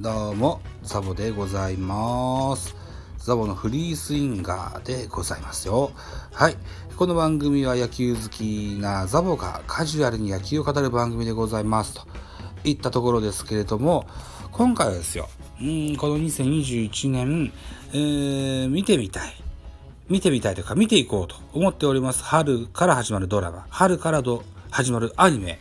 どうも、ザボでございます。ザボのフリースインガーでございますよ。はい。この番組は野球好きなザボがカジュアルに野球を語る番組でございます。といったところですけれども、今回はですよ、うんこの2021年、えー見てみたい。見てみたいというか見ていこうと思っております。春から始まるドラマ、春からど始まるアニメ。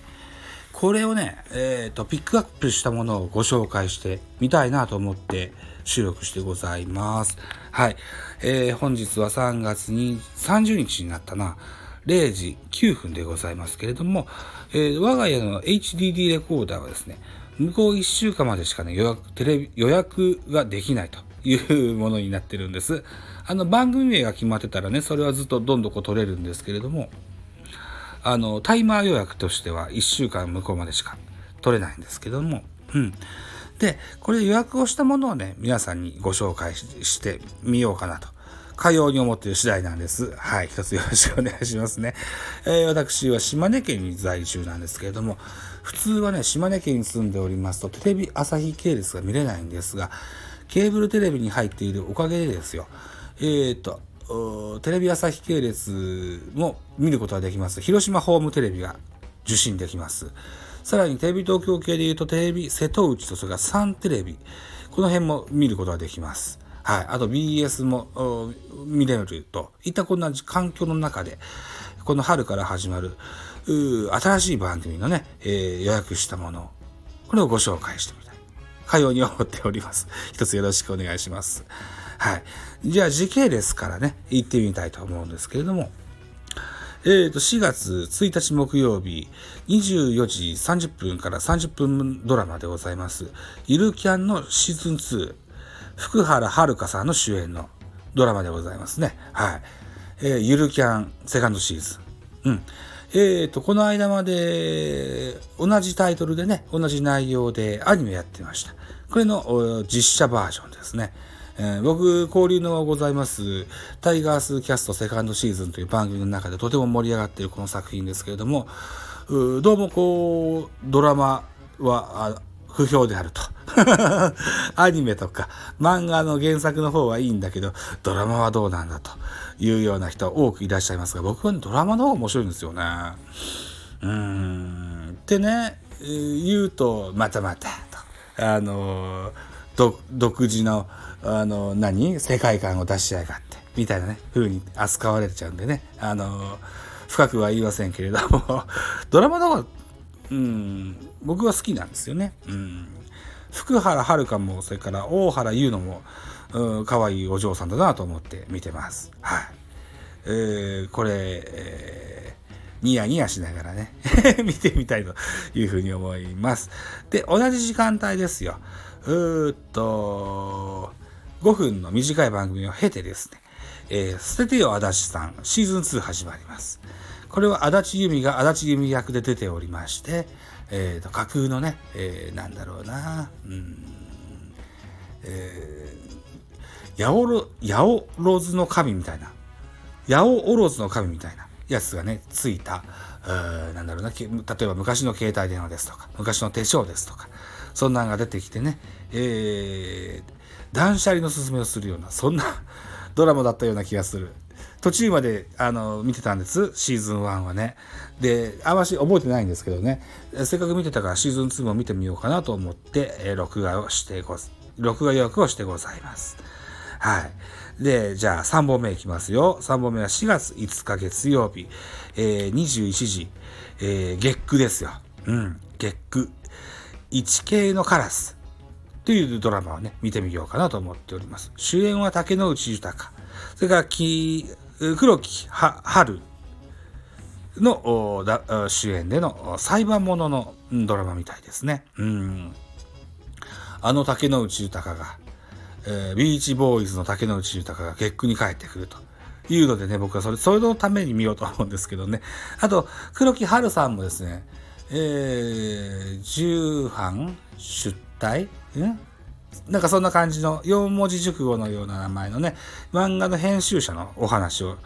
これをね、えー、と、ピックアップしたものをご紹介してみたいなと思って収録してございます。はい。えー本日は3月に30日になったな。0時9分でございますけれども、えー我が家の HDD レコーダーはですね、向こう1週間までしかね、予約、テレビ、予約ができないというものになってるんです。あの、番組名が決まってたらね、それはずっとどんどんこう取れるんですけれども、あの、タイマー予約としては1週間向こうまでしか取れないんですけども、うん。で、これ予約をしたものをね、皆さんにご紹介してみようかなと。かように思っている次第なんです。はい。一つよろしくお願いしますね。えー私は島根県に在住なんですけれども、普通はね、島根県に住んでおりますと、テレビ朝日系列が見れないんですが、ケーブルテレビに入っているおかげでですよ、えー、と、テレビ朝日系列も見ることができます。広島ホームテレビが受信できます。さらにテレビ東京系で言うとテレビ瀬戸内とそれからサンテレビ。この辺も見ることができます。はい。あと BS も見れるといったこんな環境の中で、この春から始まる新しい番組のね、えー予約したものこれをご紹介してみたい。かように思っております。一つよろしくお願いします。はい。じゃあ時系列からね、行ってみたいと思うんですけれども、えーと、4月1日木曜日、24時30分から30分ドラマでございます。ゆるキャンのシーズン2、福原遥さんの主演のドラマでございますね。はい。えーゆるキャンセカンドシーズン。うん。えーと、この間まで、同じタイトルでね、同じ内容でアニメやってました。これの実写バージョンですね。えー僕、交流のございます、タイガースキャストセカンドシーズンという番組の中でとても盛り上がっているこの作品ですけれども、うどうもこう、ドラマは不評であると。アニメとか漫画の原作の方はいいんだけど、ドラマはどうなんだというような人多くいらっしゃいますが、僕は、ドラマの方が面白いんですよね。うーん。ってね、言うと、またまたと。あの、独自の、あの何？世界観を出しやがって。みたいなね、風に扱われちゃうんでね。あの深くは言いませんけれども、ドラマの方が、うん、僕は好きなんですよね。うん。福原遥も、それから大原優乃も、うん、可愛いお嬢さんだなと思って見てます。はい。えーこれ、えーニヤニヤしながらね、見てみたいというふうに思います。で、同じ時間帯ですよ。うーっと、5分の短い番組を経てですね、えー捨ててよ足立さん、シーズン2始まります。これは足立由美が足立由美役で出ておりまして、えーと、架空のね、えーなんだろうな、うん、えー、八百万の神みたいな、八百万の神みたいなやつがね、ついた、なんだろうな、例えば昔の携帯電話ですとか、昔の手帳ですとか、そんなのが出てきてね、えー、断捨離の勧めをするような、そんなドラマだったような気がする。途中まで、あの、見てたんです、シーズン1はね。で、あまし覚えてないんですけどね、せっかく見てたからシーズン2も見てみようかなと思って、えー録画をしてご、録画予約をしてございます。はい。で、じゃあ3本目いきますよ。3本目は4月5日月曜日、えー21時、えー月9ですよ。うん、月9。一系のカラスというドラマをね、見てみようかなと思っております。主演は竹野内豊。それからき、黒木は春のだ主演での裁判もののドラマみたいですね。うん。あの竹野内豊が、えービーチボーイズの竹野内豊が月9に帰ってくるというのでね、僕はそれ、それのために見ようと思うんですけどね。あと、黒木春さんもですね、えー、重版出退？ん？なんかそんな感じの四文字熟語のような名前のね、漫画の編集者のお話を、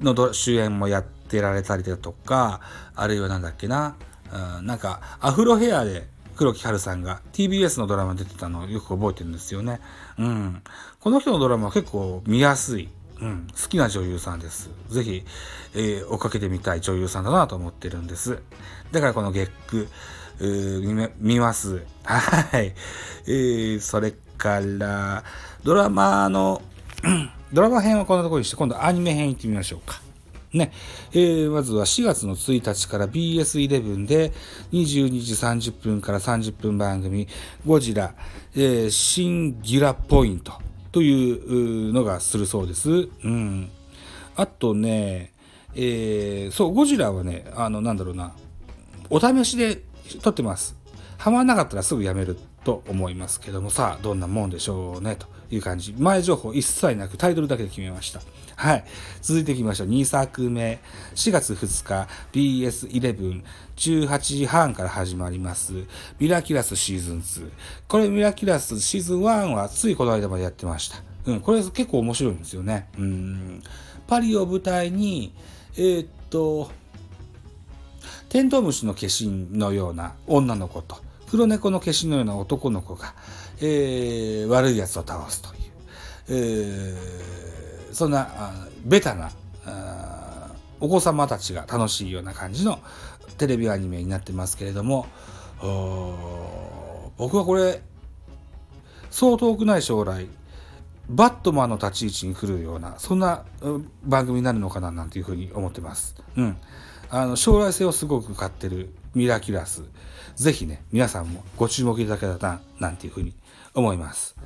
のど主演もやってられたりだとか、あるいはなんだっけな、うんなんかアフロヘアで黒木華さんが TBS のドラマ出てたのをよく覚えてるんですよね。うん。この人のドラマは結構見やすい。うん、好きな女優さんです。ぜひ、えー、追っかけてみたい女優さんだなと思ってるんです。だからこの月句、見見ます。はい。えー、それから、ドラマの、ドラマ編はこんなところにして、今度アニメ編行ってみましょうか。ね。えー、まずは4月の1日から BS11 で22時30分から30分番組、ゴジラ、えー、シンギュラポイントというのがするそうです。うん。あとね、えー、そう、ゴジラはね、あの、なんだろうな、お試しで撮ってます。ハマらなかったらすぐやめると思いますけども、さあ、どんなもんでしょうね、という感じ。前情報一切なくタイトルだけで決めました。はい。続いていきましょう。2作目。4月2日、BS11、18時半から始まります。ミラキュラスシーズン2。これミラキュラスシーズン1はついこの間までやってました。うん、これ結構面白いんですよね。うん。パリを舞台に、えー、っと、テントウムシの化身のような女の子と、黒猫の化身のような男の子が、えー、悪い奴を倒すという、えー、そんなベタなお子様たちが楽しいような感じのテレビアニメになってますけれども僕はこれそう遠くない将来バットマンの立ち位置に来るようなそんな番組になるのかななんていうふうに思ってます。うんあの将来性をすごく買ってるミラキュラス。ぜひね、皆さんもご注目いただけたらな、なんていうふうに思います。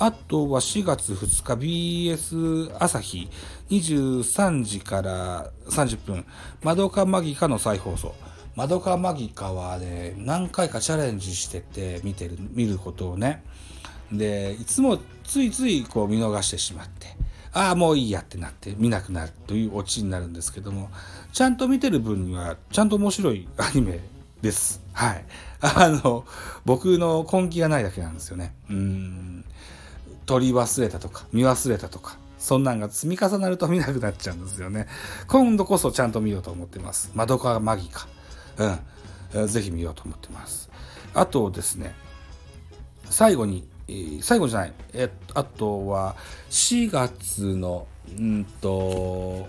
あとは4月2日 BS 朝日23時から30分、マドカマギカの再放送。マドカマギカはね、何回かチャレンジしてて見てる、見ることをね。で、いつもついついこう見逃してしまって。ああ、もういいやってなって見なくなるというオチになるんですけども、ちゃんと見てる分には、ちゃんと面白いアニメです。はい。あの、僕の根気がないだけなんですよね。うん。取り忘れたとか、見忘れたとか、そんなんが積み重なると見なくなっちゃうんですよね。今度こそちゃんと見ようと思ってます。マドカマギか。うん。ぜひ見ようと思ってます。あとですね、最後に最後じゃない、えあとは4月のうんと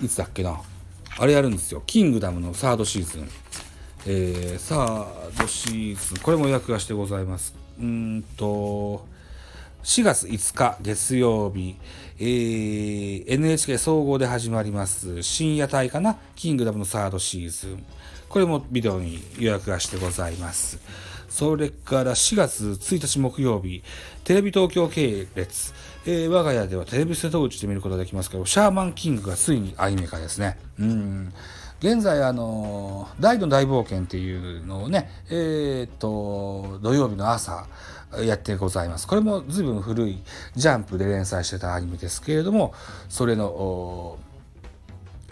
いつだっけな。あれやるんですよ。キングダムのサードシーズン、えー、サードシーズン。これも予約がしてございます。うんと4月5日月曜日、えー、NHK 総合で始まります。深夜帯かな。キングダムのサードシーズン。これもビデオに予約がしてございます。それから4月1日木曜日、テレビ東京系列、えー、我が家ではテレビ瀬戸内で見ることができますけど、シャーマンキングがついにアニメ化ですね。うん。現在、あの、大の大冒険っていうのをね、えっ、と、土曜日の朝、やってございます。これも随分古いジャンプで連載してたアニメですけれども、それの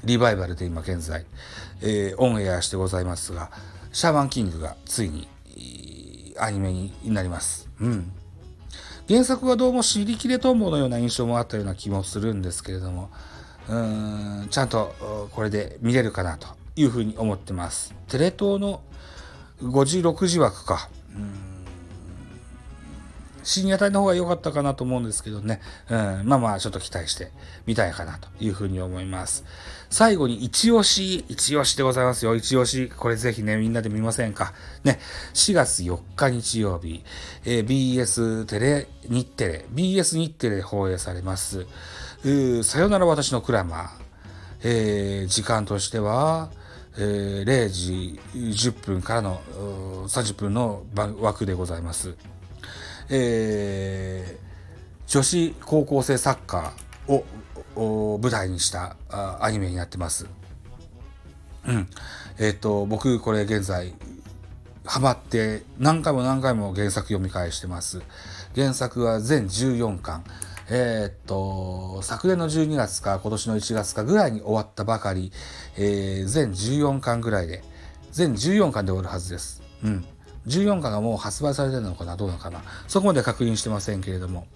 リバイバルで今現在、えー、オンエアしてございますが、シャーマンキングがついにアニメになります。うん。原作はどうも尻切れトンボのような印象もあったような気もするんですけれども、うーん、ちゃんとこれで見れるかなというふうに思ってます。テレ東の5時、6時枠か。うん深夜帯の方が良かったかなと思うんですけどね。うん、まあまあ、ちょっと期待してみたいかなというふうに思います。最後に一押し、一押しでございますよ。一押し。これぜひね、みんなで見ませんか？ね、4月4日日曜日、えー、BS テレ、日テレ、BS 日テレで放映されます。さよなら私のクラマー。えー、時間としては、えー、0時10分からの30分の枠でございます。えー、女子高校生サッカーを舞台にしたアニメになってます。うん。えっ、ー、と、僕これ現在ハマって何回も何回も原作読み返してます。原作は全14巻。えっ、と、昨年の12月か今年の1月かぐらいに終わったばかり、えー、全14巻ぐらいで、全14巻で終わるはずです。うん。14巻がもう発売されてるのかなどうなのかなそこまで確認してませんけれども、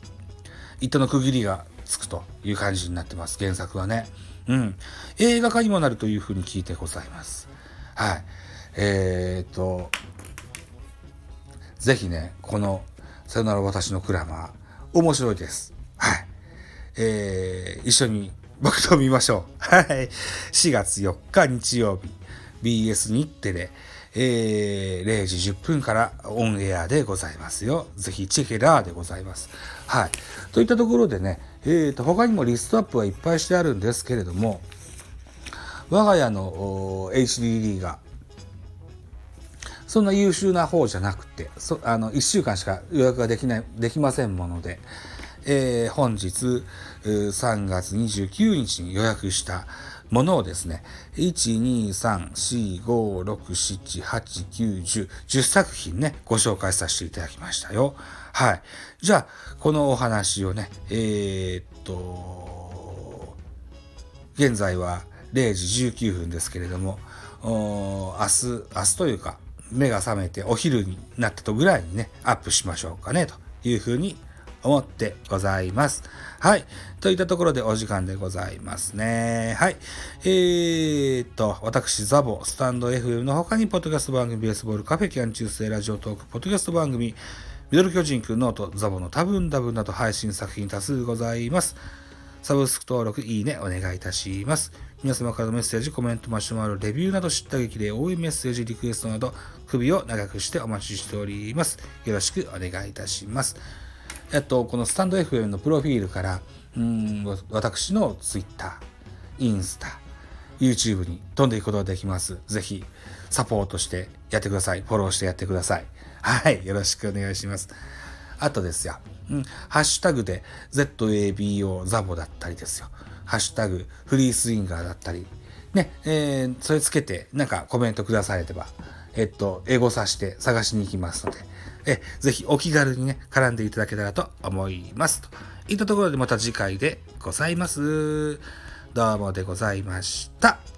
一定の区切りがつくという感じになってます。原作はね。うん。映画化にもなるというふうに聞いてございます。はい。えー、っと、ぜひね、この、さよなら私のクラマー、面白いです。はい。えー、一緒に僕と見ましょう。はい。4月4日日曜日、BS 日テレ、えー、0時10分からオンエアでございますよ。ぜひチェケラーでございます。はい。といったところでね、えーと、他にもリストアップはいっぱいしてあるんですけれども、我が家の HDD がそんな優秀な方じゃなくて、そあの1週間しか予約ができない、できませんもので、えー、本日3月29日に予約したものをですね、1,2,3,4,5,6,7,8,9,10 10作品ね、ご紹介させていただきましたよ。はい。じゃあ、このお話をね、えー、っと、現在は0時19分ですけれども、明日、明日というか、目が覚めてお昼になったとぐらいにね、アップしましょうかね、というふうに思ってございます。はい。といったところでお時間でございますね。はい。えー、っと、私、ザボ、スタンド FM の他に、ポッドキャスト番組、ベースボールカフェ、キャン中世、ラジオトーク、ポッドキャスト番組、ミドル巨人くんノート、ザボの多分多分など配信作品多数ございます。サブスク登録、いいね、お願いいたします。皆様からのメッセージ、コメント、マシュマロ、レビューなど叱咤激励、応援メッセージ、リクエストなど、首を長くしてお待ちしております。よろしくお願いいたします。えっと、このスタンド FM のプロフィールから、うん、私の Twitter、インスタ、YouTube に飛んでいくことができます。ぜひ、サポートしてやってください。フォローしてやってください。はい。よろしくお願いします。あとですよ。うん、ハッシュタグで ZABO ザボだったりですよ。ハッシュタグフリースインガーだったり、ね、えー、それつけてなんかコメントくだされば、えっと、英語さして探しに行きますので、え、ぜひお気軽にね、絡んでいただけたらと思います。といったところでまた次回でございます。どうもでございました。